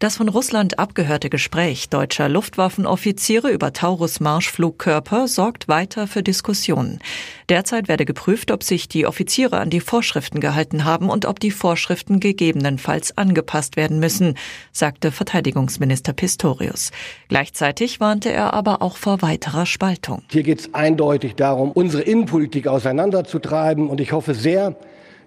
Das von Russland abgehörte Gespräch deutscher Luftwaffenoffiziere über Taurus-Marschflugkörper sorgt weiter für Diskussionen. Derzeit werde geprüft, ob sich die Offiziere an die Vorschriften gehalten haben und ob die Vorschriften gegebenenfalls angepasst werden müssen, sagte Verteidigungsminister Pistorius. Gleichzeitig warnte er aber auch vor weiterer Spaltung. Hier geht es eindeutig darum, unsere Innenpolitik auseinanderzutreiben und ich hoffe sehr,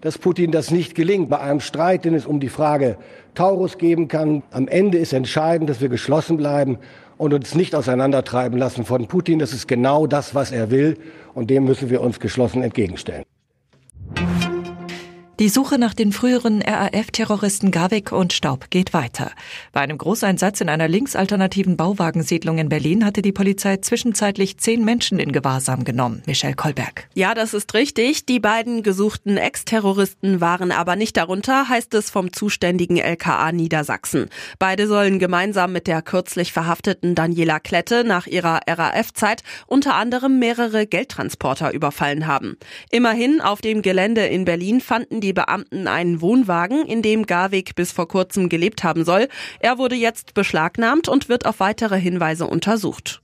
dass Putin das nicht gelingt. Bei einem Streit, den es um die Frage Taurus geben kann, am Ende ist entscheidend, dass wir geschlossen bleiben und uns nicht auseinandertreiben lassen von Putin. Das ist genau das, was er will und dem müssen wir uns geschlossen entgegenstellen. Die Suche nach den früheren RAF-Terroristen Gavik und Staub geht weiter. Bei einem Großeinsatz in einer linksalternativen Bauwagensiedlung in Berlin hatte die Polizei zwischenzeitlich zehn Menschen in Gewahrsam genommen. Michelle Kolberg. Ja, das ist richtig. Die beiden gesuchten Ex-Terroristen waren aber nicht darunter, heißt es vom zuständigen LKA Niedersachsen. Beide sollen gemeinsam mit der kürzlich verhafteten Daniela Klette nach ihrer RAF-Zeit unter anderem mehrere Geldtransporter überfallen haben. Immerhin auf dem Gelände in Berlin fanden die die Beamten einen Wohnwagen, in dem Garwig bis vor kurzem gelebt haben soll. Er wurde jetzt beschlagnahmt und wird auf weitere Hinweise untersucht.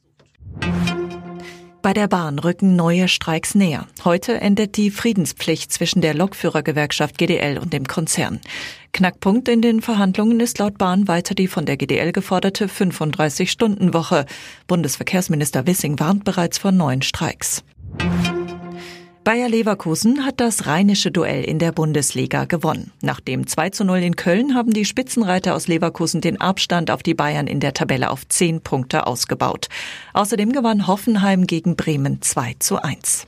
Bei der Bahn rücken neue Streiks näher. Heute endet die Friedenspflicht zwischen der Lokführergewerkschaft GDL und dem Konzern. Knackpunkt in den Verhandlungen ist laut Bahn weiter die von der GDL geforderte 35-Stunden-Woche. Bundesverkehrsminister Wissing warnt bereits vor neuen Streiks. Bayer Leverkusen hat das rheinische Duell in der Bundesliga gewonnen. Nach dem 2 zu 0 in Köln haben die Spitzenreiter aus Leverkusen den Abstand auf die Bayern in der Tabelle auf 10 Punkte ausgebaut. Außerdem gewann Hoffenheim gegen Bremen 2 zu 1.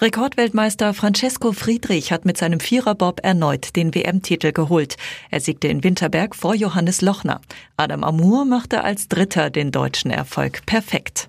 Rekordweltmeister Francesco Friedrich hat mit seinem Viererbob erneut den WM-Titel geholt. Er siegte in Winterberg vor Johannes Lochner. Adam Amour machte als Dritter den deutschen Erfolg perfekt.